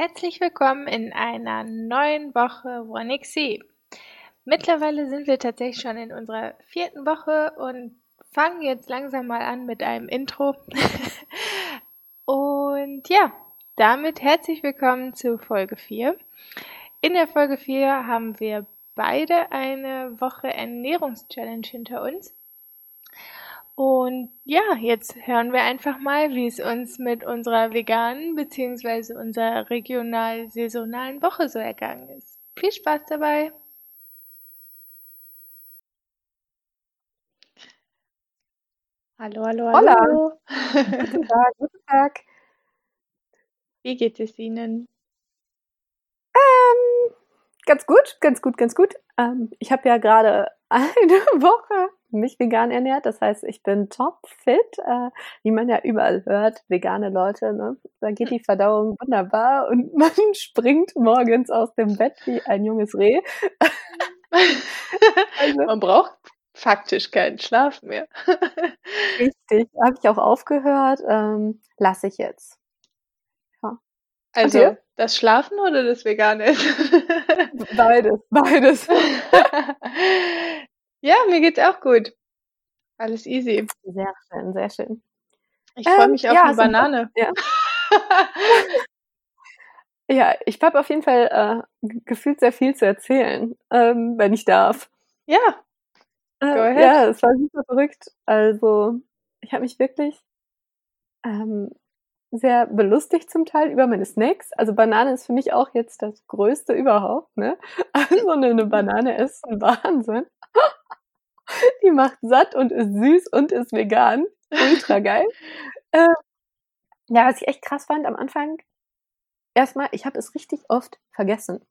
Herzlich willkommen in einer neuen Woche Wonixie. Mittlerweile sind wir tatsächlich schon in unserer vierten Woche und fangen jetzt langsam mal an mit einem Intro. und ja, damit herzlich willkommen zu Folge 4. In der Folge 4 haben wir beide eine Woche Ernährungschallenge hinter uns. Und ja, jetzt hören wir einfach mal, wie es uns mit unserer veganen bzw. unserer regional-saisonalen Woche so ergangen ist. Viel Spaß dabei! Hallo, hallo, hallo. Hola. Guten Tag, guten Tag. Wie geht es Ihnen? Ähm, ganz gut, ganz gut, ganz gut. Ähm, ich habe ja gerade eine Woche mich vegan ernährt. Das heißt, ich bin top fit, äh, wie man ja überall hört, vegane Leute. Ne? Da geht die Verdauung wunderbar und man springt morgens aus dem Bett wie ein junges Reh. also, man braucht faktisch keinen Schlaf mehr. richtig, habe ich auch aufgehört. Ähm, lasse ich jetzt. Ja. Also das Schlafen oder das Vegane? beides, beides. Ja, mir geht's auch gut. Alles easy. Sehr schön, sehr schön. Ich freue ähm, mich auf ja, eine Banane. Ja. ja, ich habe auf jeden Fall äh, gefühlt sehr viel zu erzählen, ähm, wenn ich darf. Ja. Äh, ja, es war super verrückt. Also, ich habe mich wirklich ähm, sehr belustigt zum Teil über meine Snacks. Also Banane ist für mich auch jetzt das Größte überhaupt, ne? Also eine Banane ist ein Wahnsinn. Die macht satt und ist süß und ist vegan. Ultra geil. äh, ja, was ich echt krass fand am Anfang, erstmal, ich habe es richtig oft vergessen.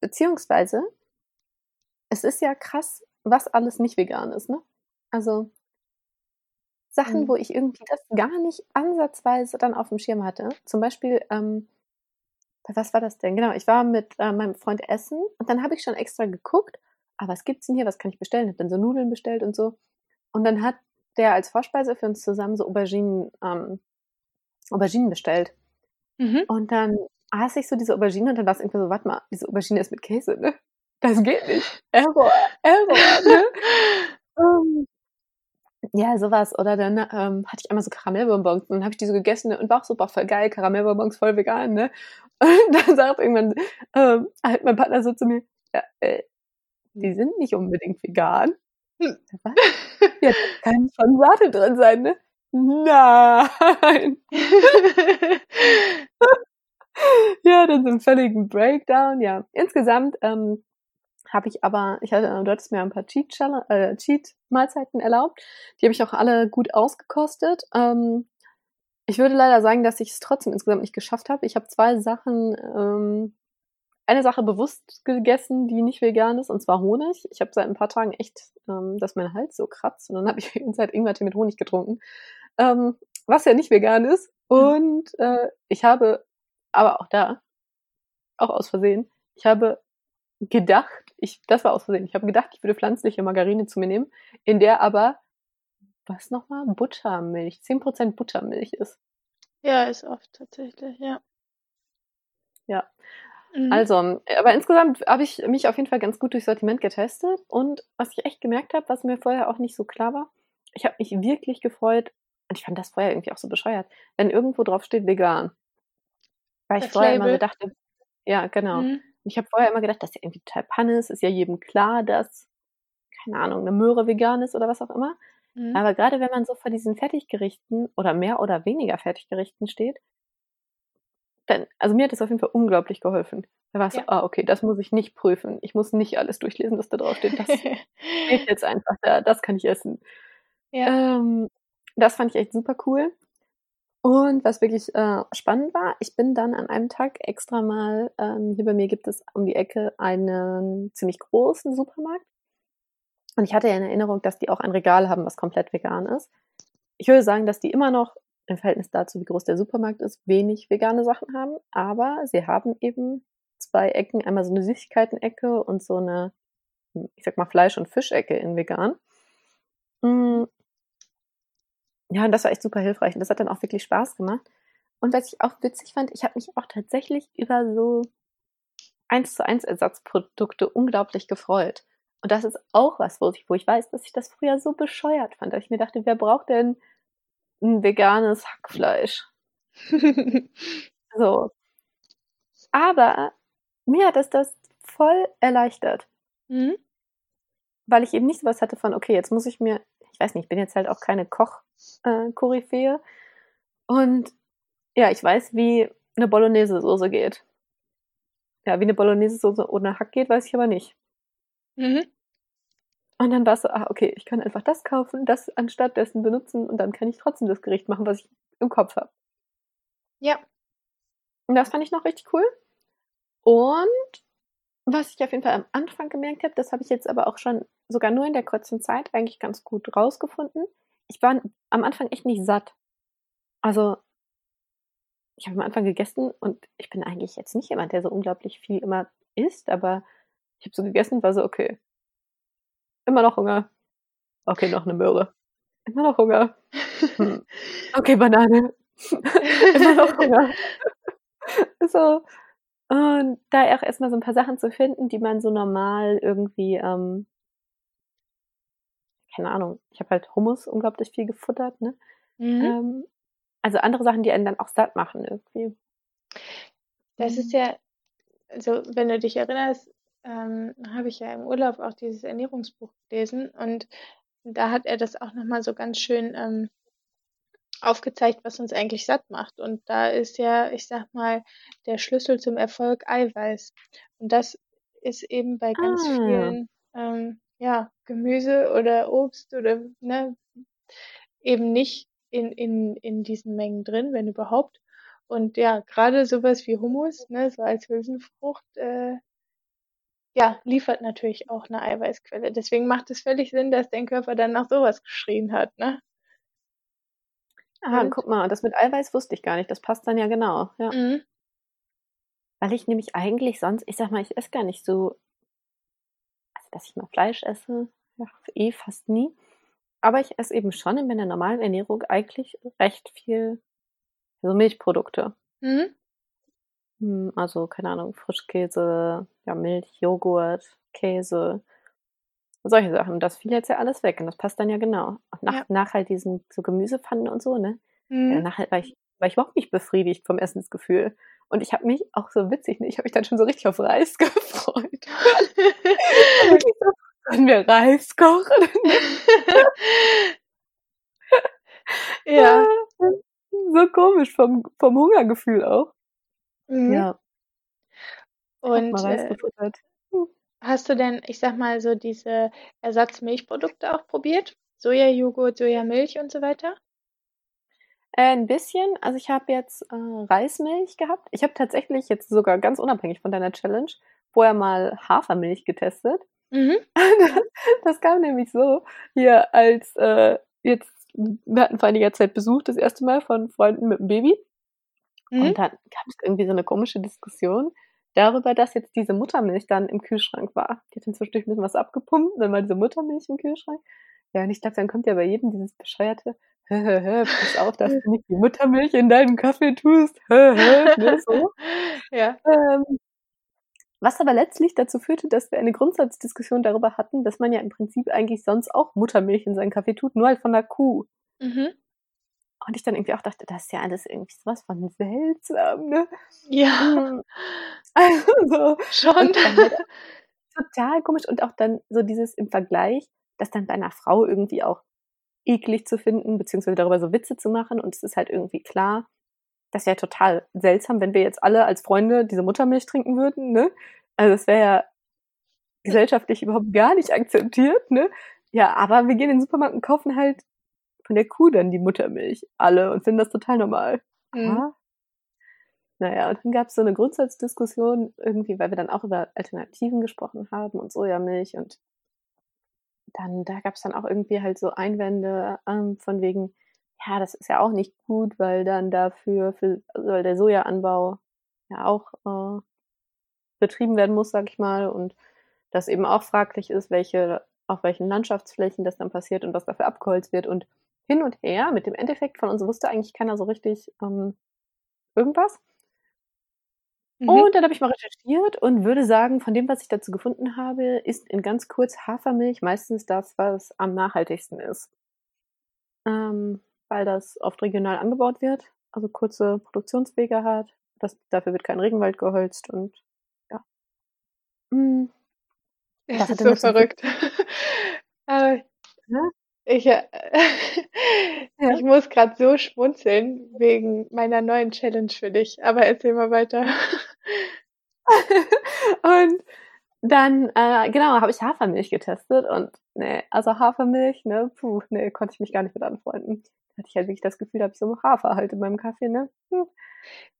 Beziehungsweise, es ist ja krass, was alles nicht vegan ist, ne? Also Sachen, mhm. wo ich irgendwie das gar nicht ansatzweise dann auf dem Schirm hatte. Zum Beispiel, ähm, was war das denn? Genau, ich war mit äh, meinem Freund essen und dann habe ich schon extra geguckt, ah, was gibt's denn hier, was kann ich bestellen? Hab dann so Nudeln bestellt und so. Und dann hat der als Vorspeise für uns zusammen so Auberginen, ähm, Auberginen bestellt. Mhm. Und dann aß ich so diese Aubergine und dann war es irgendwie so, warte mal, diese Aubergine ist mit Käse, ne? Das geht nicht. Error, Error, ne? um, ähm, ja, sowas. Oder dann ähm, hatte ich einmal so Karamellbonbons und dann habe ich die so gegessen und war auch super voll geil, Karamellbonbons voll vegan, ne? Und dann sagt irgendwann ähm, halt mein Partner so zu mir, ja, äh, die sind nicht unbedingt vegan. Hm. Was? Ja, kann schon Sahne drin sein, ne? Nein. ja, dann so einen völligen Breakdown. Ja, insgesamt ähm, habe ich aber, ich hatte, du hattest mir ein paar Cheat, äh, erlaubt. Die habe ich auch alle gut ausgekostet. Ähm, ich würde leider sagen, dass ich es trotzdem insgesamt nicht geschafft habe. Ich habe zwei Sachen ähm, eine Sache bewusst gegessen, die nicht vegan ist, und zwar Honig. Ich habe seit ein paar Tagen echt, ähm, dass mein Hals so kratzt. Und dann habe ich seit Ingwertee mit Honig getrunken, ähm, was ja nicht vegan ist. Und äh, ich habe, aber auch da, auch aus Versehen, ich habe gedacht, ich, das war aus Versehen, ich habe gedacht, ich würde pflanzliche Margarine zu mir nehmen, in der aber, was nochmal, Buttermilch, 10% Buttermilch ist. Ja, ist oft tatsächlich, ja. Ja, Mhm. Also, aber insgesamt habe ich mich auf jeden Fall ganz gut durchs Sortiment getestet und was ich echt gemerkt habe, was mir vorher auch nicht so klar war, ich habe mich wirklich gefreut und ich fand das vorher irgendwie auch so bescheuert, wenn irgendwo drauf steht vegan. Weil ich das vorher Label. immer gedacht habe, ja, genau. Mhm. Ich habe vorher immer gedacht, das ist ja irgendwie total Pannes, ist ja jedem klar, dass, keine Ahnung, eine Möhre vegan ist oder was auch immer. Mhm. Aber gerade wenn man so vor diesen Fertiggerichten oder mehr oder weniger Fertiggerichten steht, dann, also mir hat das auf jeden Fall unglaublich geholfen. Da war es ja. so, ah, okay, das muss ich nicht prüfen. Ich muss nicht alles durchlesen, was da drauf steht. Das steht jetzt einfach da, das kann ich essen. Ja. Ähm, das fand ich echt super cool. Und was wirklich äh, spannend war, ich bin dann an einem Tag extra mal, ähm, hier bei mir gibt es um die Ecke einen ziemlich großen Supermarkt. Und ich hatte ja in Erinnerung, dass die auch ein Regal haben, was komplett vegan ist. Ich würde sagen, dass die immer noch im Verhältnis dazu, wie groß der Supermarkt ist, wenig vegane Sachen haben. Aber sie haben eben zwei Ecken, einmal so eine Süßigkeiten-Ecke und so eine, ich sag mal, Fleisch- und Fischecke in vegan. Mm. Ja, und das war echt super hilfreich. Und das hat dann auch wirklich Spaß gemacht. Und was ich auch witzig fand, ich habe mich auch tatsächlich über so eins zu eins Ersatzprodukte unglaublich gefreut. Und das ist auch was, wo ich, wo ich weiß, dass ich das früher so bescheuert fand, dass ich mir dachte, wer braucht denn ein veganes Hackfleisch? so. Aber mir hat es das voll erleichtert. Mhm. Weil ich eben nicht so was hatte von, okay, jetzt muss ich mir, ich weiß nicht, ich bin jetzt halt auch keine Koch-Koryphäe. Äh, und ja, ich weiß, wie eine Bolognese-Soße geht. Ja, wie eine Bolognese-Soße ohne Hack geht, weiß ich aber nicht. Mhm. Und dann war es so, ah, okay, ich kann einfach das kaufen, das anstatt dessen benutzen und dann kann ich trotzdem das Gericht machen, was ich im Kopf habe. Ja. Und das fand ich noch richtig cool. Und was ich auf jeden Fall am Anfang gemerkt habe, das habe ich jetzt aber auch schon sogar nur in der kurzen Zeit eigentlich ganz gut rausgefunden. Ich war am Anfang echt nicht satt. Also, ich habe am Anfang gegessen und ich bin eigentlich jetzt nicht jemand, der so unglaublich viel immer isst, aber ich habe so gegessen und war so, okay, immer noch Hunger. Okay, noch eine Möhre. Immer noch Hunger. Hm. Okay, Banane. immer noch Hunger. so, und da auch erstmal so ein paar Sachen zu finden, die man so normal irgendwie, ähm, keine Ahnung, ich habe halt Hummus unglaublich viel gefuttert, ne? Mhm. Ähm, also andere Sachen, die einen dann auch satt machen irgendwie. Das ist ja, also wenn du dich erinnerst, ähm, habe ich ja im Urlaub auch dieses Ernährungsbuch gelesen und da hat er das auch nochmal so ganz schön ähm, aufgezeigt, was uns eigentlich satt macht. Und da ist ja, ich sag mal, der Schlüssel zum Erfolg Eiweiß. Und das ist eben bei ganz ah. vielen, ähm, ja, Gemüse oder Obst oder, ne, eben nicht in, in, in diesen Mengen drin, wenn überhaupt. Und ja, gerade sowas wie Hummus, ne, so als Hülsenfrucht, äh, ja, liefert natürlich auch eine Eiweißquelle. Deswegen macht es völlig Sinn, dass dein Körper dann nach sowas geschrien hat, ne? Ah, Und guck mal, das mit Eiweiß wusste ich gar nicht. Das passt dann ja genau. Ja. Mhm. Weil ich nämlich eigentlich sonst, ich sag mal, ich esse gar nicht so, also dass ich mal Fleisch esse, ja, eh fast nie. Aber ich esse eben schon in meiner normalen Ernährung eigentlich recht viel so Milchprodukte. Mhm. Hm, also, keine Ahnung, Frischkäse, ja, Milch, Joghurt, Käse, solche Sachen. Das fiel jetzt ja alles weg und das passt dann ja genau. Und nach, ja. nach halt diesen so Gemüsepfannen und so, ne? Mhm. Ja, nachher war ich, war ich überhaupt nicht befriedigt vom Essensgefühl. Und ich habe mich auch so witzig, ne? ich habe mich dann schon so richtig auf Reis gefreut. so, können wir Reis kochen? ja. So komisch vom, vom Hungergefühl auch. Mhm. Ja. Und äh, Hast du denn, ich sag mal, so diese Ersatzmilchprodukte auch probiert? Sojajoghurt, Sojamilch und so weiter? Äh, ein bisschen. Also ich habe jetzt äh, Reismilch gehabt. Ich habe tatsächlich jetzt sogar ganz unabhängig von deiner Challenge vorher mal Hafermilch getestet. Mhm. das kam nämlich so hier als äh, jetzt wir hatten vor einiger Zeit Besuch das erste Mal von Freunden mit dem Baby. Mhm. Und dann gab es irgendwie so eine komische Diskussion darüber, dass jetzt diese Muttermilch dann im Kühlschrank war. Die hat dann zwischendurch ein bisschen was abgepumpt, dann war diese Muttermilch im Kühlschrank. Ja, und ich glaube, dann kommt ja bei jedem dieses bescheuerte, pass auf, dass du nicht die Muttermilch in deinen Kaffee tust, ne, so. Ja. Ähm, was aber letztlich dazu führte, dass wir eine Grundsatzdiskussion darüber hatten, dass man ja im Prinzip eigentlich sonst auch Muttermilch in seinen Kaffee tut, nur halt von der Kuh. Mhm. Und ich dann irgendwie auch dachte, das ist ja alles irgendwie sowas von seltsam, ne? Ja. Hm. Also, schon. Halt total komisch. Und auch dann so dieses im Vergleich, das dann bei einer Frau irgendwie auch eklig zu finden, beziehungsweise darüber so Witze zu machen. Und es ist halt irgendwie klar, das wäre total seltsam, wenn wir jetzt alle als Freunde diese Muttermilch trinken würden, ne? Also es wäre ja gesellschaftlich überhaupt gar nicht akzeptiert, ne? Ja, aber wir gehen in den Supermarkt und kaufen halt von der Kuh dann die Muttermilch alle und finden das total normal. Mhm. Naja, und dann gab es so eine Grundsatzdiskussion irgendwie, weil wir dann auch über Alternativen gesprochen haben und Sojamilch und dann, da gab es dann auch irgendwie halt so Einwände ähm, von wegen, ja, das ist ja auch nicht gut, weil dann dafür, für, weil der Sojaanbau ja auch äh, betrieben werden muss, sag ich mal, und das eben auch fraglich ist, welche, auf welchen Landschaftsflächen das dann passiert und was dafür abgeholzt wird und hin und her. Mit dem Endeffekt von uns wusste eigentlich keiner so richtig, ähm, irgendwas. Mhm. Und dann habe ich mal recherchiert und würde sagen, von dem, was ich dazu gefunden habe, ist in ganz kurz Hafermilch meistens das, was am nachhaltigsten ist. Ähm, weil das oft regional angebaut wird, also kurze Produktionswege hat. Das, dafür wird kein Regenwald geholzt und ja. Mhm. Das ist so verrückt. Aber ja? Ich, äh, ja. ich muss gerade so schmunzeln wegen meiner neuen Challenge für dich. Aber erzähl mal weiter. und dann, äh, genau, habe ich Hafermilch getestet und nee, also Hafermilch, ne, puh, nee, konnte ich mich gar nicht mit anfreunden. Da hatte ich halt wirklich das Gefühl, habe ich so Hafer halt in meinem Kaffee, ne? Hm.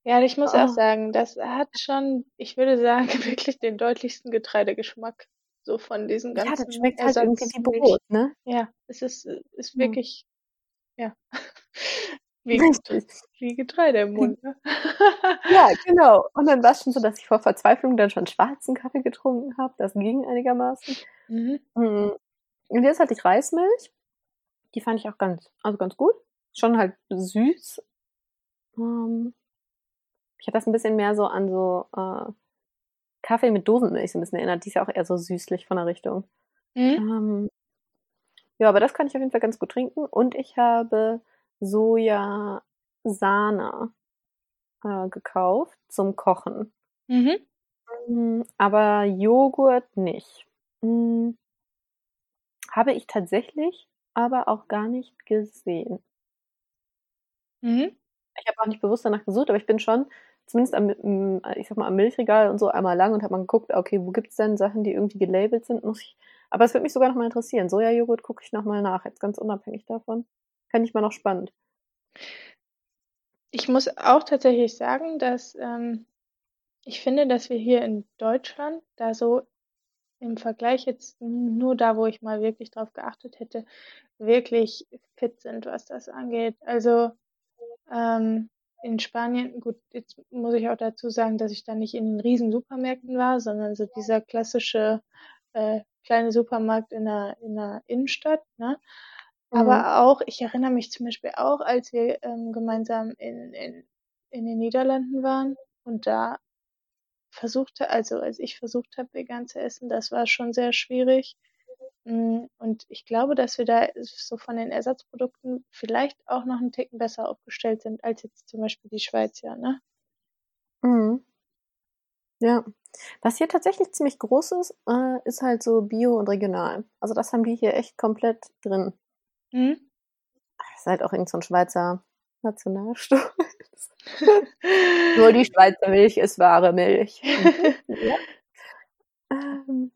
Ja, ich muss oh. auch sagen, das hat schon, ich würde sagen, wirklich den deutlichsten Getreidegeschmack. So von diesen ganzen. Ja, das schmeckt halt irgendwie wie Brot, ne? Ja, es ist, ist wirklich, ja. Wie, wie Getreide im Mund. Ne? ja, genau. Und dann war es schon so, dass ich vor Verzweiflung dann schon schwarzen Kaffee getrunken habe. Das ging einigermaßen. Mhm. Mm. Und jetzt hatte ich Reismilch. Die fand ich auch ganz, also ganz gut. Schon halt süß. Ähm, ich habe das ein bisschen mehr so an so äh, Kaffee mit Dosenmilch so ein bisschen erinnert. Die ist ja auch eher so süßlich von der Richtung. Mhm. Ähm, ja, aber das kann ich auf jeden Fall ganz gut trinken. Und ich habe Sojasahne äh, gekauft zum Kochen. Mhm. Mm, aber Joghurt nicht. Mhm. Habe ich tatsächlich aber auch gar nicht gesehen. Mhm. Ich habe auch nicht bewusst danach gesucht, aber ich bin schon zumindest am, ich sag mal, am Milchregal und so einmal lang und habe mal geguckt, okay, wo gibt's denn Sachen, die irgendwie gelabelt sind, muss ich, aber es würde mich sogar noch mal interessieren. Sojajoghurt gucke ich noch mal nach, jetzt ganz unabhängig davon. Fände ich mal noch spannend. Ich muss auch tatsächlich sagen, dass ähm, ich finde, dass wir hier in Deutschland da so im Vergleich jetzt nur da, wo ich mal wirklich drauf geachtet hätte, wirklich fit sind, was das angeht. Also ähm, in Spanien, gut, jetzt muss ich auch dazu sagen, dass ich da nicht in den riesen Supermärkten war, sondern so dieser klassische äh, kleine Supermarkt in der, in der Innenstadt. Ne? Mhm. Aber auch, ich erinnere mich zum Beispiel auch, als wir ähm, gemeinsam in, in, in den Niederlanden waren und da versuchte, also als ich versucht habe, vegan zu essen, das war schon sehr schwierig. Mm, und ich glaube, dass wir da so von den Ersatzprodukten vielleicht auch noch einen Ticken besser aufgestellt sind als jetzt zum Beispiel die Schweiz, ja, ne? Mhm. Ja. Was hier tatsächlich ziemlich groß ist, äh, ist halt so Bio und regional. Also das haben die hier echt komplett drin. Mhm. Das ist halt auch irgend so ein Schweizer Nationalstolz. Nur die Schweizer Milch ist wahre Milch. ja. Ähm,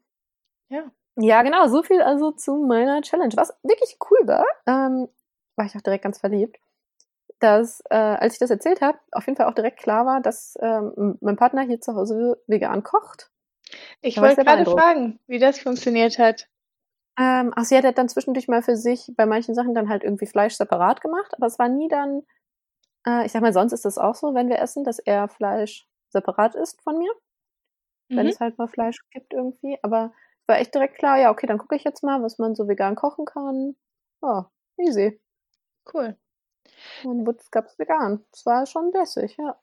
ja. Ja, genau, so viel also zu meiner Challenge. Was wirklich cool war, ähm, war ich auch direkt ganz verliebt, dass, äh, als ich das erzählt habe, auf jeden Fall auch direkt klar war, dass ähm, mein Partner hier zu Hause vegan kocht. Ich wollte gerade fragen, wie das funktioniert hat. Ähm, ach, sie hat dann zwischendurch mal für sich bei manchen Sachen dann halt irgendwie Fleisch separat gemacht, aber es war nie dann, äh, ich sag mal, sonst ist das auch so, wenn wir essen, dass er Fleisch separat isst von mir. Mhm. Wenn es halt mal Fleisch gibt irgendwie. Aber war echt direkt klar, ja, okay, dann gucke ich jetzt mal, was man so vegan kochen kann. Ja, easy. Cool. Und gab es vegan. Das war schon lässig, ja.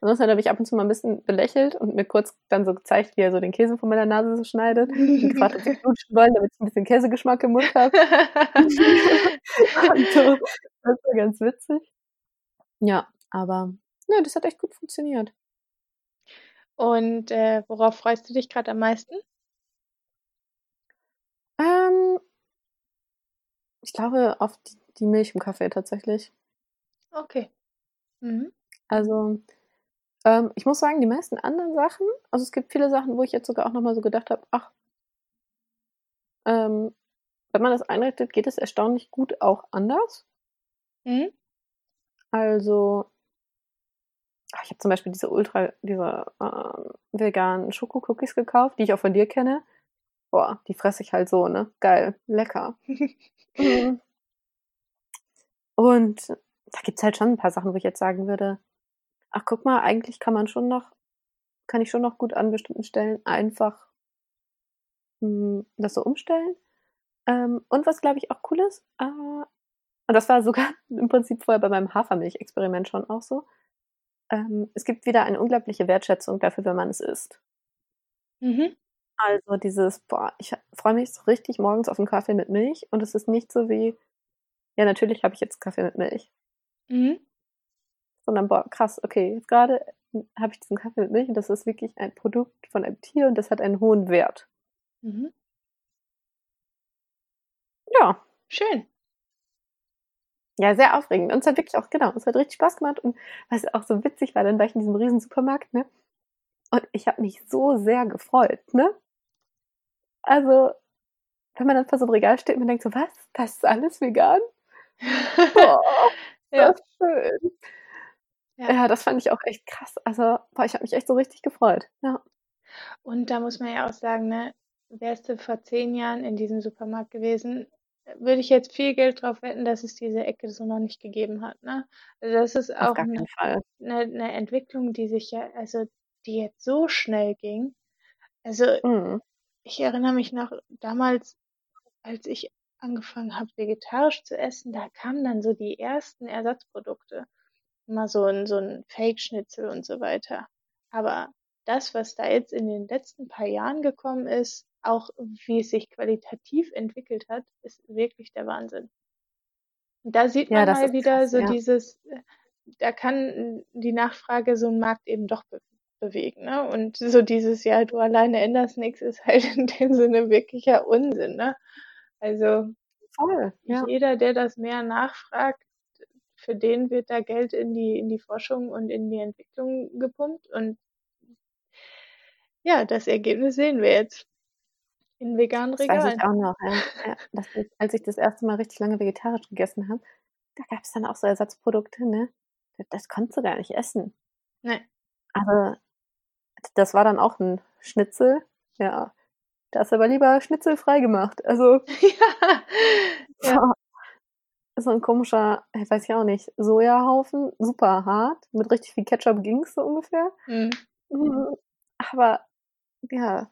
Ansonsten habe ich ab und zu mal ein bisschen belächelt und mir kurz dann so gezeigt, wie er so den Käse von meiner Nase so schneidet. Und gefragt, ob sie knutschen wollen, damit ich ein bisschen Käsegeschmack im Mund habe. so, das war ganz witzig. Ja, aber ja, das hat echt gut funktioniert. Und äh, worauf freust du dich gerade am meisten? Ähm, ich glaube auf die, Milch im Kaffee tatsächlich. Okay. Mhm. Also, ähm, ich muss sagen, die meisten anderen Sachen, also es gibt viele Sachen, wo ich jetzt sogar auch nochmal so gedacht habe, ach, ähm, wenn man das einrichtet, geht es erstaunlich gut auch anders. Mhm. Also, ach, ich habe zum Beispiel diese ultra, diese äh, veganen Schokocookies gekauft, die ich auch von dir kenne. Boah, die fresse ich halt so, ne? Geil, lecker. Mhm. Und da gibt's halt schon ein paar Sachen, wo ich jetzt sagen würde, ach guck mal, eigentlich kann man schon noch, kann ich schon noch gut an bestimmten Stellen einfach mh, hm, das so umstellen. Ähm, und was glaube ich auch cool ist, äh, und das war sogar im Prinzip vorher bei meinem Hafermilch-Experiment schon auch so, ähm, es gibt wieder eine unglaubliche Wertschätzung dafür, wenn man es isst. Mhm. Also dieses, boah, ich freue mich so richtig morgens auf einen Kaffee mit Milch und es ist nicht so wie, ja, natürlich habe ich jetzt Kaffee mit Milch. Mhm. Sondern, boah, krass, okay, jetzt gerade habe ich diesen Kaffee mit Milch und das ist wirklich ein Produkt von einem Tier und das hat einen hohen Wert. Mhm. Ja. Schön. Ja, sehr aufregend. Und es hat wirklich auch, genau, es hat richtig Spaß gemacht. Und was auch so witzig war, dann war ich in diesem riesen Supermarkt, ne? Und ich habe mich so sehr gefreut, ne? Also, wenn man dann vor so einem Regal steht und man denkt so, was? Das ist alles vegan? Boah, ja. das ist schön. Ja. ja. das fand ich auch echt krass. Also, boah, ich habe mich echt so richtig gefreut. Ja. Und da muss man ja auch sagen, ne, wärst du vor zehn Jahren in diesem Supermarkt gewesen, würde ich jetzt viel Geld drauf wetten, dass es diese Ecke so noch nicht gegeben hat. Ne? Also das ist auch eine, eine, eine, Entwicklung, die sich ja, also die jetzt so schnell ging. Also mhm. Ich erinnere mich noch damals, als ich angefangen habe, vegetarisch zu essen, da kamen dann so die ersten Ersatzprodukte. Immer so ein, so ein Fake-Schnitzel und so weiter. Aber das, was da jetzt in den letzten paar Jahren gekommen ist, auch wie es sich qualitativ entwickelt hat, ist wirklich der Wahnsinn. Und da sieht man ja, mal wieder krass, so ja. dieses, äh, da kann die Nachfrage so einen Markt eben doch be bewegen. Ne? Und so dieses, ja, du alleine änderst nichts, ist halt in dem Sinne wirklicher Unsinn. Ne? Also Voll, ja. jeder, der das mehr nachfragt, für den wird da Geld in die, in die Forschung und in die Entwicklung gepumpt. Und ja, das Ergebnis sehen wir jetzt. In veganen Das weiß ich auch noch, ja. Ja, ist, als ich das erste Mal richtig lange vegetarisch gegessen habe, da gab es dann auch so Ersatzprodukte, ne? Das, das konntest du gar nicht essen. Ne. Also, das war dann auch ein Schnitzel, ja. Da hast du aber lieber Schnitzel frei gemacht. Also, ja. ja. So ein komischer, ich weiß ich auch nicht, Sojahaufen, super hart, mit richtig viel Ketchup ging's so ungefähr. Mhm. mhm. Aber, ja,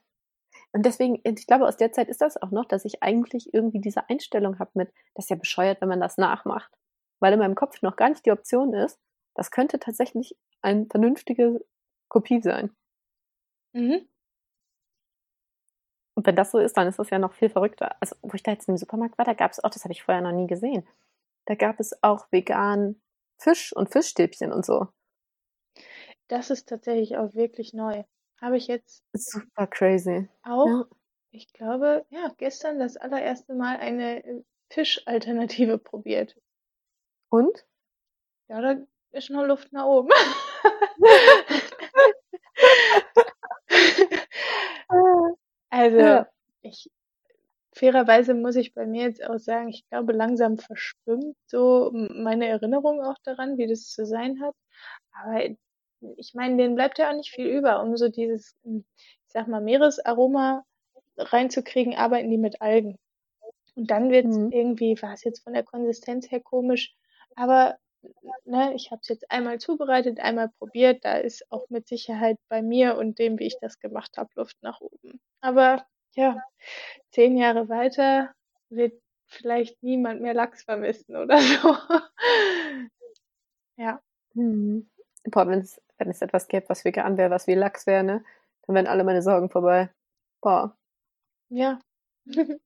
und deswegen, ich glaube, aus der Zeit ist das auch noch, dass ich eigentlich irgendwie diese Einstellung habe mit, das ist ja bescheuert, wenn man das nachmacht. Weil in meinem Kopf noch gar nicht die Option ist, das könnte tatsächlich eine vernünftige Kopie sein. Mhm. Und wenn das so ist, dann ist das ja noch viel verrückter. Also, wo ich da jetzt im Supermarkt war, da gab es auch, das habe ich vorher noch nie gesehen, da gab es auch vegan Fisch und Fischstäbchen und so. Das ist tatsächlich auch wirklich neu. Habe ich jetzt Super crazy. auch, Ja. ich glaube, ja, gestern das allererste Mal eine äh, Fischalternative probiert. Und? Ja, da ist noch Luft nach oben. Also, Ja. ich fairerweise muss ich bei mir jetzt auch sagen, ich glaube, langsam verschwimmt so meine Erinnerung auch daran, wie das zu sein hat. Aber ich meine, denen bleibt ja auch nicht viel über, um so dieses, hm, ich sag mal, Meeresaroma reinzukriegen, arbeiten die mit Algen. Und dann wird mhm. irgendwie, war es jetzt von der Konsistenz her komisch, aber ne, ich habe es jetzt einmal zubereitet, einmal probiert, da ist auch mit Sicherheit bei mir und dem, wie ich das gemacht habe, Luft nach oben. Aber ja, zehn Jahre weiter wird vielleicht niemand mehr Lachs vermissen oder so. ja. Mhm. Boah, wenn es wenn es etwas gäbe, was vegan wäre, was wie Lachs wäre, ne? Dann wären alle meine Sorgen vorbei. Boah. Ja.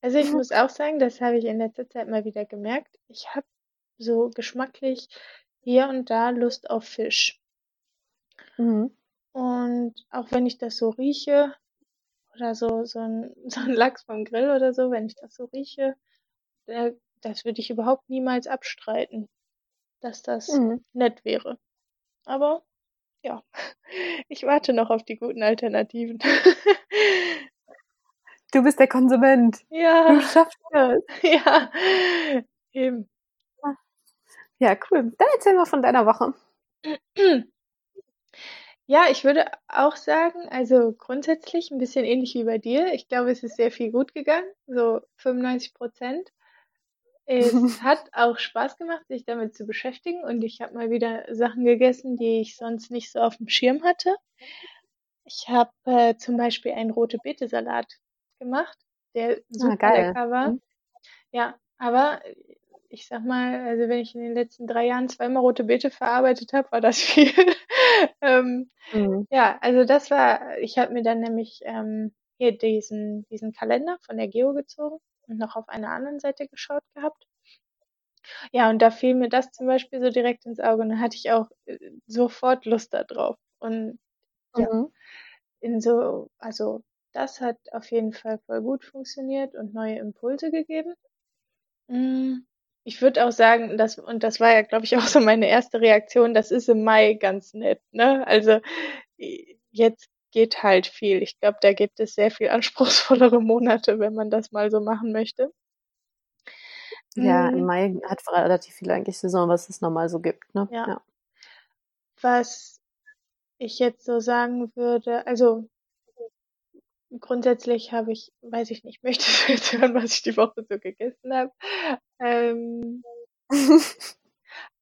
also ich muss auch sagen, das habe ich in letzter Zeit mal wieder gemerkt. Ich habe so geschmacklich hier und da Lust auf Fisch. Mhm. Und auch wenn ich das so rieche, oder so, so ein, so ein Lachs vom Grill oder so, wenn ich das so rieche, das würde ich überhaupt niemals abstreiten, dass das mhm. nett wäre. Aber ja, ich warte noch auf die guten Alternativen. Du bist der Konsument. Ja. Du schaffst das. Ja, eben. Ja, cool. Dann erzähl mal von deiner Woche. Ja, ich würde auch sagen, also grundsätzlich ein bisschen ähnlich wie bei dir. Ich glaube, es ist sehr viel gut gegangen, so 95 Prozent. Es hat auch Spaß gemacht, sich damit zu beschäftigen und ich habe mal wieder Sachen gegessen, die ich sonst nicht so auf dem Schirm hatte. Ich habe äh, zum Beispiel einen rote Beete-Salat gemacht, der super ah, lecker war. Mhm. Ja, aber ich sag mal, also wenn ich in den letzten drei Jahren zweimal rote Beete verarbeitet habe, war das viel. ähm, mhm. Ja, also das war, ich habe mir dann nämlich ähm, hier diesen, diesen Kalender von der Geo gezogen und noch auf einer anderen Seite geschaut gehabt. Ja, und da fiel mir das zum Beispiel so direkt ins Auge und dann hatte ich auch äh, sofort Lust darauf. Und ja, mhm. in so, also das hat auf jeden Fall voll gut funktioniert und neue Impulse gegeben. Mm, ich würde auch sagen, dass, und das war ja, glaube ich, auch so meine erste Reaktion, das ist im Mai ganz nett, ne? Also jetzt geht halt viel. Ich glaube, da gibt es sehr viel anspruchsvollere Monate, wenn man das mal so machen möchte. Ja, im mm. Mai hat relativ viel eigentlich Saison, was es normal so gibt, ne? Ja. ja. Was ich jetzt so sagen würde, also grundsätzlich habe ich, weiß ich nicht, möchtest du jetzt hören, was ich die Woche so gegessen habe? Ähm,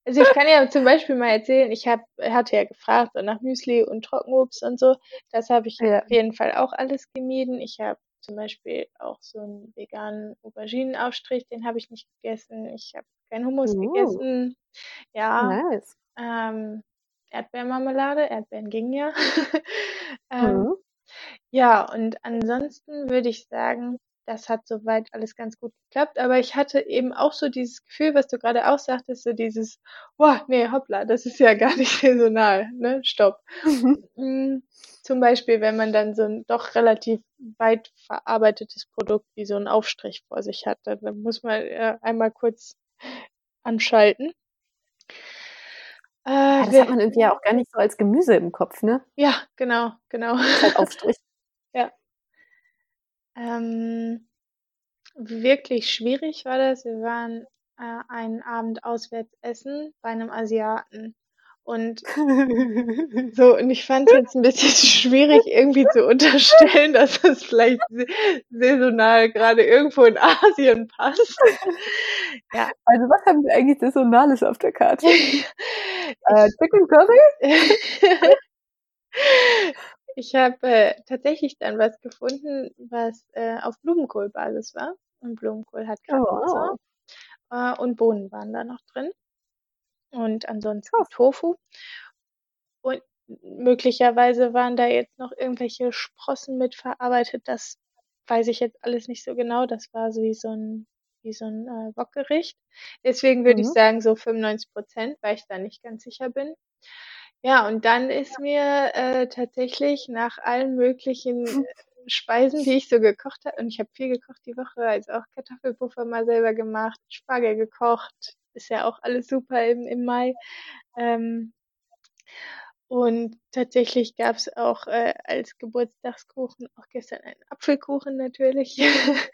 also ich kann ja zum Beispiel mal erzählen, ich hab, hatte ja gefragt nach Müsli und Trockenobst und so. Das habe ich ja. auf jeden Fall auch alles gemieden. Ich habe zum Beispiel auch so einen veganen Auberginenaufstrich, den habe ich nicht gegessen. Ich habe keinen Hummus uh. gegessen. Ja. Nice. Ähm, Erdbeermarmelade, Erdbeeren ging ja. ähm, mhm. Ja, und ansonsten würde ich sagen, das hat soweit alles ganz gut geklappt. Aber ich hatte eben auch so dieses Gefühl, was du gerade auch sagtest, so dieses, boah, nee, hoppla, das ist ja gar nicht saisonal, ne? Stopp. Mhm. Zum Beispiel, wenn man dann so ein doch relativ weit verarbeitetes Produkt wie so ein Aufstrich vor sich hat, dann muss man äh, einmal kurz anschalten. Äh, ja, das hat man irgendwie ja auch gar nicht so als Gemüse im Kopf, ne? Ja, genau, genau. Halt Aufstrich. Ähm, wirklich schwierig war das. Wir waren äh, einen Abend auswärts essen bei einem Asiaten. Und so, und ich fand es jetzt ein bisschen schwierig, irgendwie zu unterstellen, dass es vielleicht saisonal gerade irgendwo in Asien passt. ja. Also was haben wir eigentlich Saisonales auf der Karte? äh, Chicken Curry? Ich habe äh, tatsächlich dann was gefunden, was äh, auf Blumenkohlbasis war. Und Blumenkohl hat kein oh, wow. Äh, und Bohnen waren da noch drin und ansonsten Tofu. Und möglicherweise waren da jetzt noch irgendwelche Sprossen mit verarbeitet. Das weiß ich jetzt alles nicht so genau. Das war so wie so ein, wie so ein äh, Wokgericht. Deswegen würde mhm. ich sagen so 95 Prozent, weil ich da nicht ganz sicher bin. Ja, und dann ist mir äh, tatsächlich nach allen möglichen äh, Speisen, die ich so gekocht habe, und ich habe viel gekocht die Woche, also auch Kartoffelpuffer mal selber gemacht, Spargel gekocht, ist ja auch alles super im, im Mai. Ähm, und tatsächlich gab es auch äh, als Geburtstagskuchen auch gestern einen Apfelkuchen natürlich.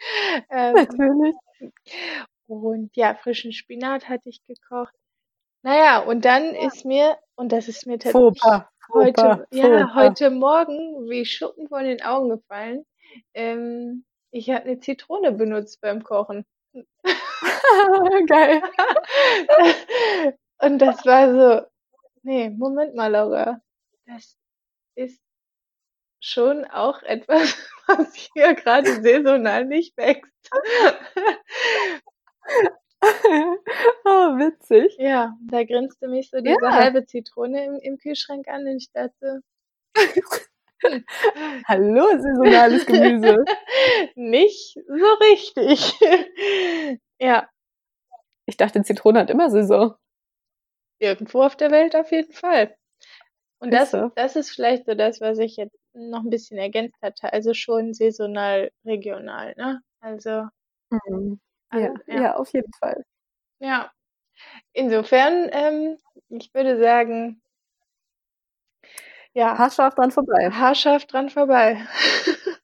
ähm, natürlich. Und ja, frischen Spinat hatte ich gekocht. Naja, und dann ja. ist mir, und das ist mir tatsächlich heute, Fauxpas, ja, heute Morgen wie Schuppen von den Augen gefallen. Ähm, ich habe eine Zitrone benutzt beim Kochen. Geil. Und das war so, nee, Moment mal, Laura. Das ist schon auch etwas, was hier gerade saisonal nicht wächst. oh, witzig. Ja, da grinste mich so diese ja. halbe Zitrone im, im Kühlschrank an und ich dachte, Hallo, saisonales Gemüse. Nicht so richtig. ja. Ich dachte, Zitrone hat immer Saison. Irgendwo auf der Welt auf jeden Fall. Und das, das ist vielleicht so das, was ich jetzt noch ein bisschen ergänzt hatte. Also schon saisonal, regional, ne? Also. Mhm. Ja, ja, ja. auf jeden Fall. Ja. Insofern, ähm, ich würde sagen, ja. Haarscharf dran vorbei. Haarscharf dran vorbei.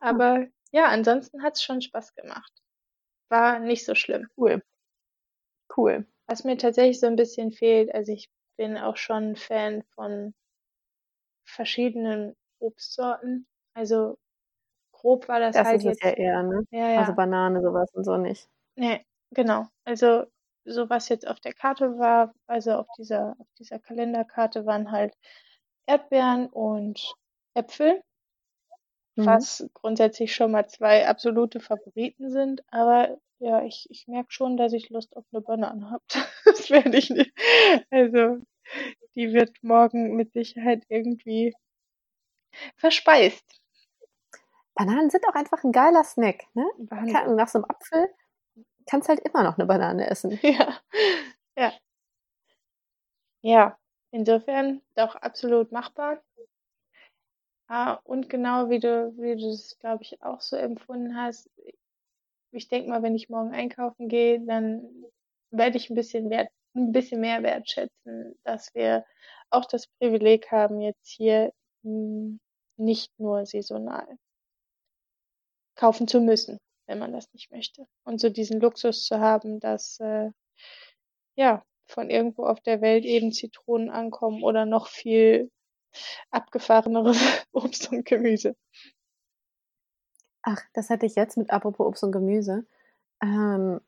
Aber ja, ansonsten hat es schon Spaß gemacht. War nicht so schlimm. Cool. Cool. Was mir tatsächlich so ein bisschen fehlt, also ich bin auch schon Fan von verschiedenen Obstsorten. Also grob war das, das halt ist jetzt. ja eher, ne? Ja, ja. Also Banane, sowas und so nicht. Nee, genau. Also so was jetzt auf der Karte war, also auf dieser, auf dieser Kalenderkarte waren halt Erdbeeren und Äpfel, mhm. was grundsätzlich schon mal zwei absolute Favoriten sind, aber ja, ich, ich merke schon, dass ich Lust auf eine Banane habe. das werde ich nicht. Also, die wird morgen mit Sicherheit irgendwie verspeist. Bananen sind auch einfach ein geiler Snack, ne? Kann, nach so einem Apfel kannst halt immer noch eine Banane essen. Ja. Ja. Ja, insofern doch absolut machbar. Ah, und genau wie du, wie du es, glaube ich, auch so empfunden hast, ich denke mal, wenn ich morgen einkaufen gehe, dann werde ich ein bisschen wert, ein bisschen mehr wertschätzen, dass wir auch das Privileg haben, jetzt hier hm, nicht nur saisonal kaufen zu müssen, wenn man das nicht möchte. Und so diesen Luxus zu haben, dass äh, ja von irgendwo auf der Welt eben Zitronen ankommen oder noch viel abgefahreneres Obst und Gemüse. Ach, das hatte ich jetzt mit apropos Obst und Gemüse. Ähm,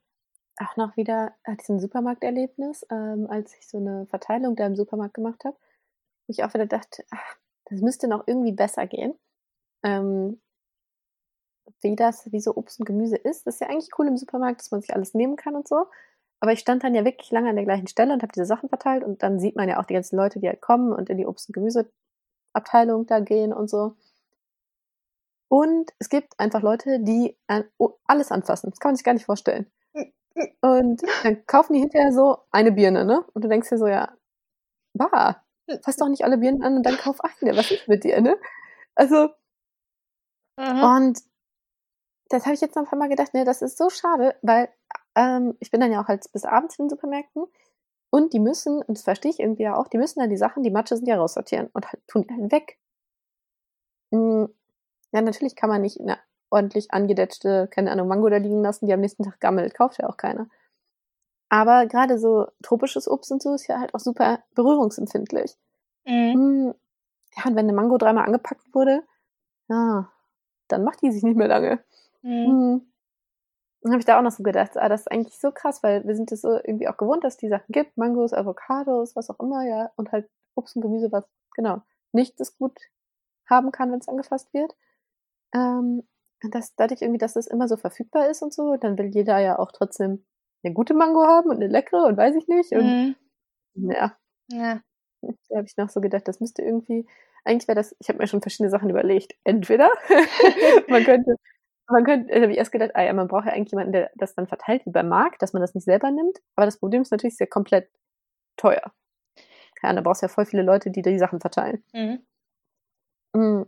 auch noch wieder äh, diesen Supermarkterlebnis, ähm, als ich so eine Verteilung da im Supermarkt gemacht habe, wo ich auch wieder dachte, ach, das müsste noch irgendwie besser gehen. Ähm, wie das, wie so Obst und Gemüse ist. Das ist ja eigentlich cool im Supermarkt, dass man sich alles nehmen kann und so. Aber ich stand dann ja wirklich lange an der gleichen Stelle und habe diese Sachen verteilt und dann sieht man ja auch die ganzen Leute, die halt kommen und in die Obst- und Gemüseabteilung da gehen und so. Und es gibt einfach Leute, die alles anfassen. Das kann man sich gar nicht vorstellen. Und dann kaufen die hinterher so eine Birne, ne? Und du denkst dir so, ja, bah, fass doch nicht alle Birnen an und dann kauf eine. Was ist mit dir, ne? Also, mhm. und das habe ich jetzt noch ein paar Mal gedacht, ne, das ist so schade, weil ähm, ich bin dann ja auch halt bis abends in den Supermärkten und die müssen, und das verstehe ich irgendwie ja auch, die müssen dann die Sachen, die Matsche sind ja raussortieren und halt, tun die halt weg. Mhm. Ja, natürlich kann man nicht eine ordentlich angedetschte, keine Ahnung, Mango da liegen lassen, die am nächsten Tag gammelt, kauft ja auch keiner. Aber gerade so tropisches Obst und so ist ja halt auch super berührungsempfindlich. Mhm. Hm, ja, und wenn eine Mango dreimal angepackt wurde, ja, dann macht die sich nicht mehr lange. Mhm. Hm. Dann habe ich da auch noch so gedacht, ah, das ist eigentlich so krass, weil wir sind es so irgendwie auch gewohnt, dass es die Sachen gibt, Mangos, Avocados, was auch immer, ja, und halt Obst und Gemüse, was genau nicht das gut haben kann, wenn es angefasst wird. Ähm, dass dadurch irgendwie, dass das immer so verfügbar ist und so, dann will jeder ja auch trotzdem eine gute Mango haben und eine leckere und weiß ich nicht. Und mhm. ja. ja. Da habe ich noch so gedacht, das müsste irgendwie, eigentlich wäre das, ich habe mir schon verschiedene Sachen überlegt. Entweder man könnte, man könnte, da habe ich erst gedacht, ah ja, man braucht ja eigentlich jemanden, der das dann verteilt wie beim Markt, dass man das nicht selber nimmt. Aber das Problem ist natürlich sehr komplett teuer. Ja, da brauchst du ja voll viele Leute, die die Sachen verteilen. Mhm. Mm.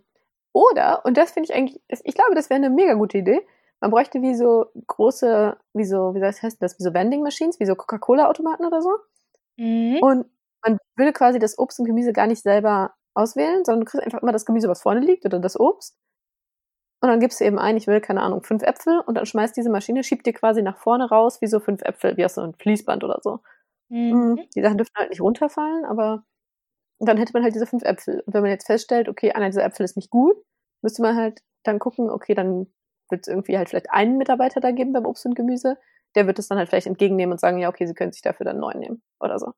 Oder, und das finde ich eigentlich, ich glaube, das wäre eine mega gute Idee. Man bräuchte wie so große, wie so, wie das heißt das, wie so Vending Machines, wie so Coca-Cola-Automaten oder so. Mhm. Und man würde quasi das Obst und Gemüse gar nicht selber auswählen, sondern du kriegst einfach immer das Gemüse, was vorne liegt oder das Obst. Und dann gibst du eben ein, ich will, keine Ahnung, fünf Äpfel und dann schmeißt diese Maschine, schiebt dir quasi nach vorne raus, wie so fünf Äpfel, wie aus so einem Fließband oder so. Mhm. mhm. Die Sachen dürften halt nicht runterfallen, aber dann hätte man halt diese fünf Äpfel. Und wenn man jetzt feststellt, okay, einer dieser Äpfel ist nicht gut, müsste man halt dann gucken, okay, dann wird es irgendwie halt vielleicht einen Mitarbeiter da geben beim Obst und Gemüse. Der wird es dann halt vielleicht entgegennehmen und sagen, ja, okay, sie können sich dafür dann neuen nehmen oder so.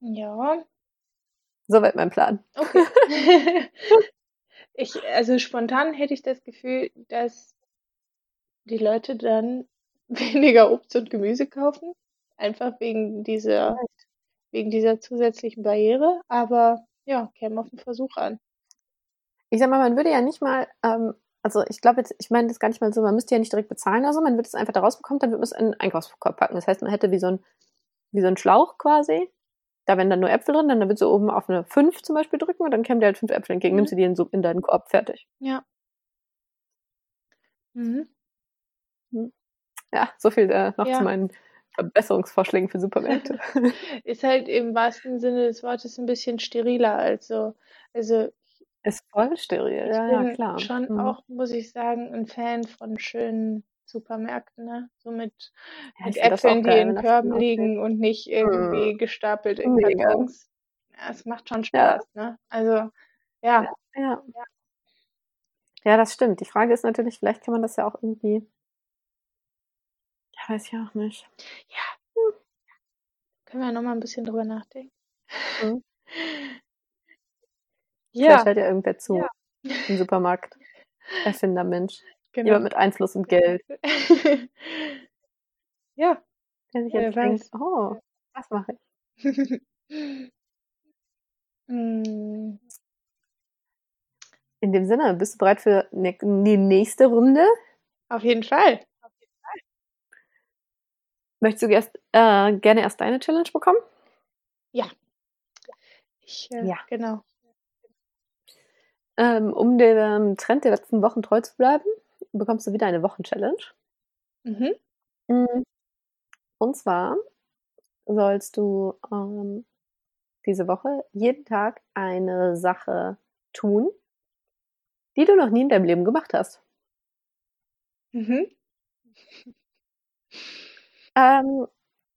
Ja. Soweit mein Plan. Okay. ich, also spontan hätte ich das Gefühl, dass die Leute dann weniger Obst und Gemüse kaufen. Einfach wegen dieser, wegen dieser zusätzlichen Barriere. Aber ja, käme auf den Versuch an. Ich sag mal, man würde ja nicht mal, ähm, also ich glaube jetzt, ich meine das gar nicht mal so, man müsste ja nicht direkt bezahlen oder so, man würde es einfach da rausbekommen, dann würde man es in einen Einkaufskorb packen. Das heißt, man hätte wie so ein, wie so ein Schlauch quasi. Da wären dann nur Äpfel drin, dann würdest du oben auf eine 5 zum Beispiel drücken und dann kämen dir halt fünf Äpfel entgegen, mhm. nimmst du die in, in deinen Korb, fertig. Ja. Mhm. mhm. Ja, so viel äh, noch ja. zu meinen Verbesserungsvorschlägen für Supermärkte. ist halt im wahrsten Sinne des Wortes ein bisschen steriler. Also, also ist voll steril, ich ja, bin ja, klar. schon mhm. auch, muss ich sagen, ein Fan von schönen Supermärkten, ne? So mit, ja, mit Äpfeln, die in Körben liegen und nicht irgendwie mhm. gestapelt in Kartons. Ja, es macht schon Spaß, ja. ne? Also, ja. ja. Ja. Ja, das stimmt. Die Frage ist natürlich, vielleicht kann man das ja auch irgendwie Weiß ich auch nicht. Ja. Hm. Können wir noch mal ein bisschen drüber nachdenken. Mhm. Ja. Vielleicht hört ja irgendwer zu ja. im Supermarkt. Erfinder Mensch. Genau. Jemand mit Einfluss und Geld. ja. Der sich jetzt denkt, oh, was mache ich? Hm. In dem Sinne, bist du bereit für ne, die nächste Runde? Auf jeden Fall. Möchtest du erst, äh, gerne erst deine Challenge bekommen? Ja. Ich, äh, ja. Genau. Ähm, um dem Trend der letzten Wochen treu zu bleiben, bekommst du wieder eine Wochenchallenge. Mhm. Mm. Und zwar sollst du ähm, diese Woche jeden Tag eine Sache tun, die du noch nie in deinem Leben gemacht hast. Mhm. Ähm,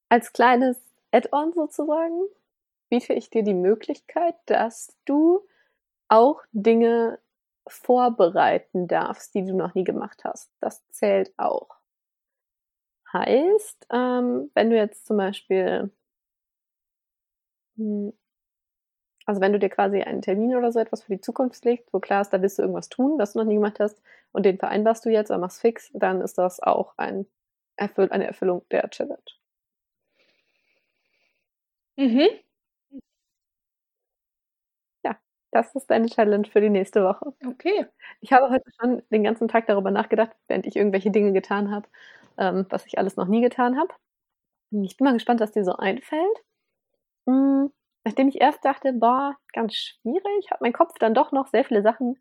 als kleines Add-on sozusagen biete ich dir die Möglichkeit, dass du auch Dinge vorbereiten darfst, die du noch nie gemacht hast. Das zählt auch. Heißt, ähm, wenn du jetzt zum Beispiel, hm, also wenn du dir quasi einen Termin oder so etwas für die Zukunft legst, wo klar ist, da willst du irgendwas tun, was du noch nie gemacht hast, und den vereinbarst du jetzt oder machst fix, dann ist das auch ein Erfüll eine Erfüllung der Challenge. Mhm. Das ist deine Challenge für die nächste Woche. Okay. Ich habe heute schon den ganzen Tag darüber nachgedacht, während ich irgendwelche Dinge getan habe, ähm, was ich alles noch nie getan habe. Ich bin mal gespannt, was dir so einfällt. Hm, nachdem ich erst dachte, boah, ganz schwierig, hat mein Kopf dann doch noch sehr viele Sachen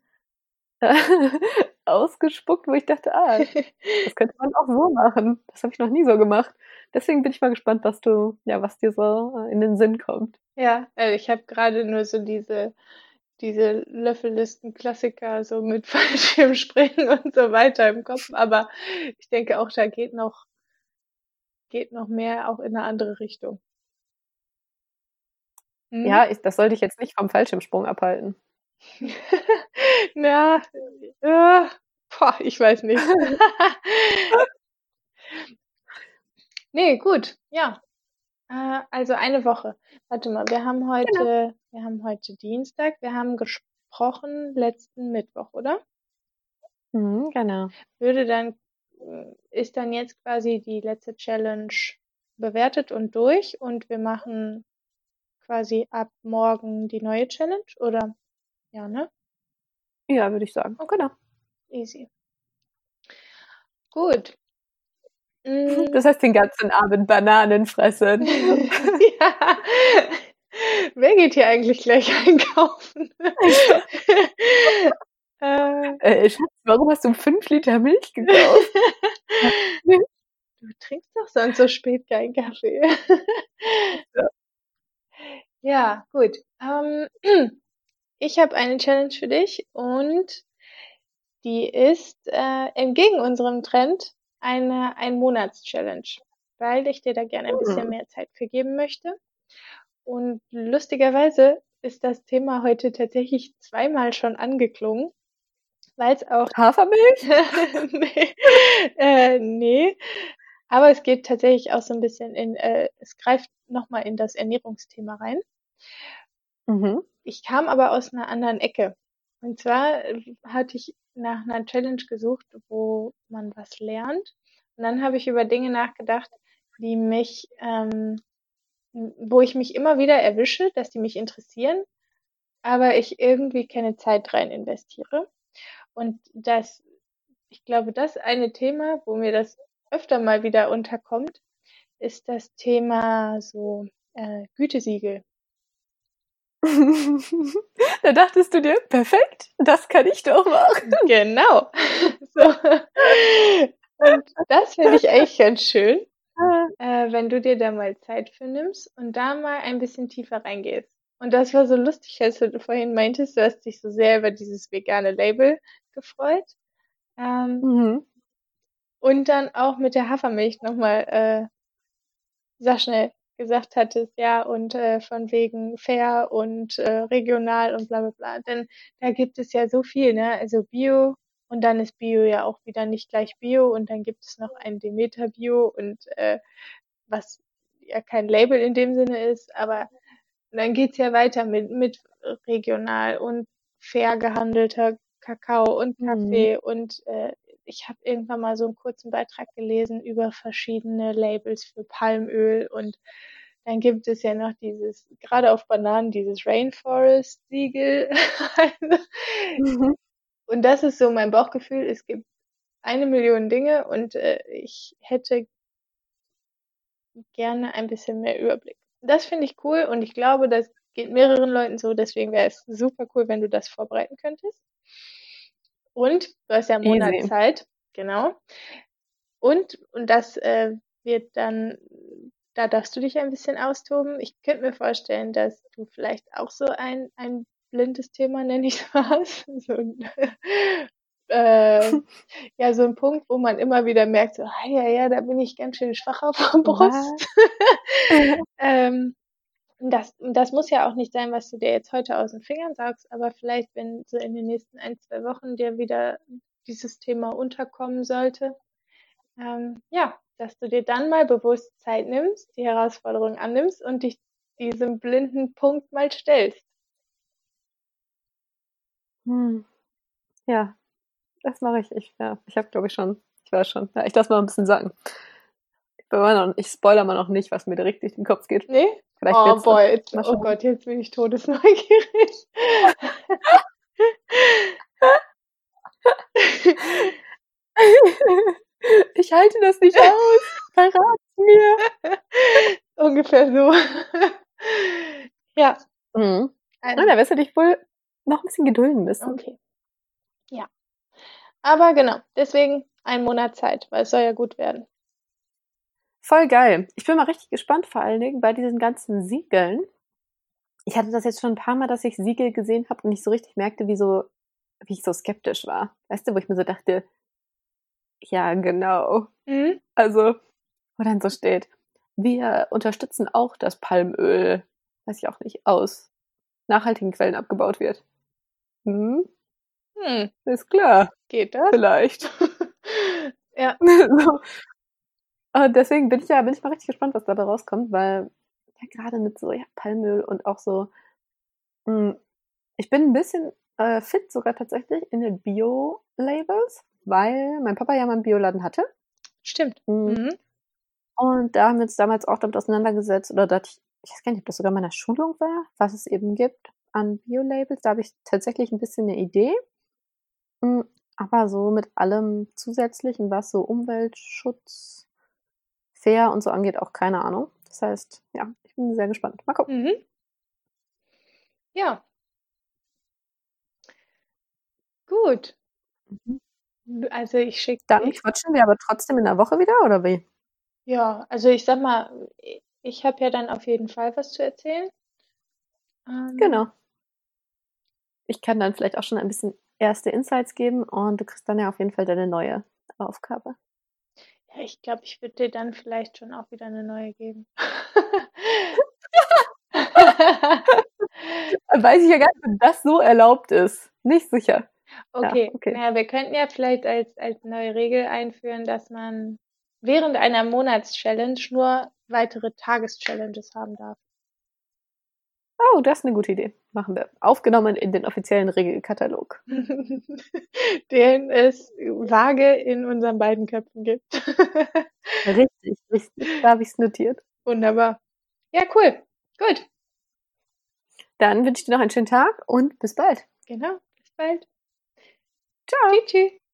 äh, ausgespuckt, wo ich dachte, ah, das könnte man auch so machen. Das habe ich noch nie so gemacht. Deswegen bin ich mal gespannt, was du, ja, was dir so äh, in den Sinn kommt. Ja, also ich habe gerade nur so diese diese Löffellisten-Klassiker so mit Fallschirmspringen und so weiter im Kopf. Aber ich denke auch, da geht noch, geht noch mehr auch in eine andere Richtung. Hm? Ja, ich, das sollte ich jetzt nicht vom Fallschirmsprung abhalten. Na, äh, boah, ich weiß nicht. nee, gut, ja. Äh, also eine Woche. Warte mal, wir haben heute, genau. wir haben heute Dienstag, wir haben gesprochen letzten Mittwoch, oder? Mhm, genau. Würde dann, äh, ist dann jetzt quasi die letzte Challenge bewertet und durch und wir machen quasi ab morgen die neue Challenge, oder? Ja, ne? Ja, würde ich sagen. Oh, genau. Easy. Gut. Mm. Das heißt den ganzen Abend Bananen fressen. ja. Wer geht hier eigentlich gleich einkaufen? äh, äh, Schatz, warum hast du fünf Liter Milch gekauft? du trinkst doch sonst so spät keinen Kaffee. ja. ja, gut. Ähm, ich habe eine Challenge für dich und die ist äh, entgegen unserem Trend eine Ein-Monats-Challenge, weil ich dir da gerne ein bisschen mhm. mehr Zeit für geben möchte. Und lustigerweise ist das Thema heute tatsächlich zweimal schon angeklungen, weil es auch. Hafermilch? nee. Äh, nee. Aber es geht tatsächlich auch so ein bisschen in, äh, es greift nochmal in das Ernährungsthema rein. Mhm. Ich kam aber aus einer anderen Ecke. Und zwar hatte ich nach einer Challenge gesucht, wo man was lernt. Und dann habe ich über Dinge nachgedacht, die mich, ähm, wo ich mich immer wieder erwische, dass die mich interessieren, aber ich irgendwie keine Zeit rein investiere. Und das, ich glaube, das eine Thema, wo mir das öfter mal wieder unterkommt, ist das Thema so äh, Gütesiegel. da dachtest du dir, perfekt, das kann ich doch machen. Genau. So. Und das finde ich echt ganz schön, äh, wenn du dir da mal Zeit für nimmst und da mal ein bisschen tiefer reingehst. Und das war so lustig, als du vorhin meintest, du hast dich so sehr über dieses vegane Label gefreut. Ähm, mhm. Und dann auch mit der Hafermilch nochmal, äh, sag schnell, gesagt hattest, ja, und äh, von wegen fair und äh, regional und bla bla bla. Denn da gibt es ja so viel, ne? Also Bio und dann ist Bio ja auch wieder nicht gleich Bio und dann gibt es noch ein Demeter Bio und äh, was ja kein Label in dem Sinne ist, aber dann geht's ja weiter mit, mit regional und fair gehandelter Kakao und mhm. Kaffee mhm. und äh, ich habe irgendwann mal so einen kurzen Beitrag gelesen über verschiedene Labels für Palmöl und dann gibt es ja noch dieses, gerade auf Bananen, dieses Rainforest-Siegel. mhm. Und das ist so mein Bauchgefühl. Es gibt eine Million Dinge und äh, ich hätte gerne ein bisschen mehr Überblick. Das finde ich cool und ich glaube, das geht mehreren Leuten so. Deswegen wäre es super cool, wenn du das vorbereiten könntest. Und du hast ja einen Monat Easy. Zeit, genau. Und, und das äh, wird dann, da darfst du dich ein bisschen austoben. Ich könnte mir vorstellen, dass du vielleicht auch so ein, ein blindes Thema, nenne ich es was, so ein, äh, ja, so ein Punkt, wo man immer wieder merkt, so, ah, ja, ja, da bin ich ganz schön schwach auf der Brust. ähm, das, das muss ja auch nicht sein, was du dir jetzt heute aus den Fingern sagst, aber vielleicht, wenn so in den nächsten ein, zwei Wochen dir wieder dieses Thema unterkommen sollte, ähm, ja, dass du dir dann mal bewusst Zeit nimmst, die Herausforderung annimmst und dich diesem blinden Punkt mal stellst. Hm. Ja, das mache ich. Ich, ja, ich habe, glaube ich, schon, ich weiß schon. Ja, ich lasse mal ein bisschen sagen. Ich, spoiler mal noch nicht, was mir direkt durch den Kopf geht. Nee? Vielleicht oh boy, jetzt, oh Gott, jetzt bin ich todesneugierig. ich halte das nicht aus. Verrat's mir. Ungefähr so. ja. Mhm. Also, da wirst du dich wohl noch ein bisschen gedulden müssen. Okay. Ja. Aber genau, deswegen ein Monat Zeit, weil es soll ja gut werden. Voll geil. Ich bin mal richtig gespannt, vor allen Dingen bei diesen ganzen Siegeln. Ich hatte das jetzt schon ein paar Mal, dass ich Siegel gesehen habe und nicht so richtig merkte, wie, so, wie ich so skeptisch war. Weißt du, wo ich mir so dachte, ja, genau. Mhm. Also, wo dann so steht, wir unterstützen auch, dass Palmöl, weiß ich auch nicht, aus nachhaltigen Quellen abgebaut wird. Hm? Hm. Ist klar. Geht das? Vielleicht. ja. so. Und deswegen bin ich ja, bin ich mal richtig gespannt, was dabei rauskommt, weil ja gerade mit so ja, Palmöl und auch so, mh, hm, ich bin ein bisschen äh, fit sogar tatsächlich in den Bio-Labels, weil mein Papa ja mal einen Bioladen hatte. Stimmt. Mhm. mhm. Und da haben wir uns damals auch damit auseinandergesetzt, oder da ich, ich weiß gar nicht, ob das sogar meiner Schulung war, was es eben gibt an Bio-Labels. Da habe ich tatsächlich ein bisschen eine Idee. Hm, aber so mit allem Zusätzlichen, was so Umweltschutz, fair und so angeht, auch keine Ahnung. Das heißt, ja, ich bin sehr gespannt. Mal gucken. Mhm. Ja. Gut. Mhm. Also ich schicke. Dann quatschen wir aber trotzdem in der Woche wieder, oder wie? Ja, also ich sag mal, ich habe ja dann auf jeden Fall was zu erzählen. Ähm, genau. Ich kann dann vielleicht auch schon ein bisschen erste Insights geben und du kriegst dann ja auf jeden Fall deine neue Aufgabe. Ich glaube, ich würde dir dann vielleicht schon auch wieder eine neue geben. Weiß ich ja gar nicht, ob das so erlaubt ist. Nicht sicher. Okay, ja, okay. Naja, wir könnten ja vielleicht als, als neue Regel einführen, dass man während einer Monatschallenge nur weitere Tageschallenges haben darf. Oh, das ist eine gute Idee. Machen wir. Aufgenommen in den offiziellen Regelkatalog. den es vage in unseren beiden Köpfen gibt. richtig, richtig. Da habe ich es notiert. Wunderbar. Ja, cool. Gut. Dann wünsche ich dir noch einen schönen Tag und bis bald. Genau, bis bald. Ciao. Tschüss.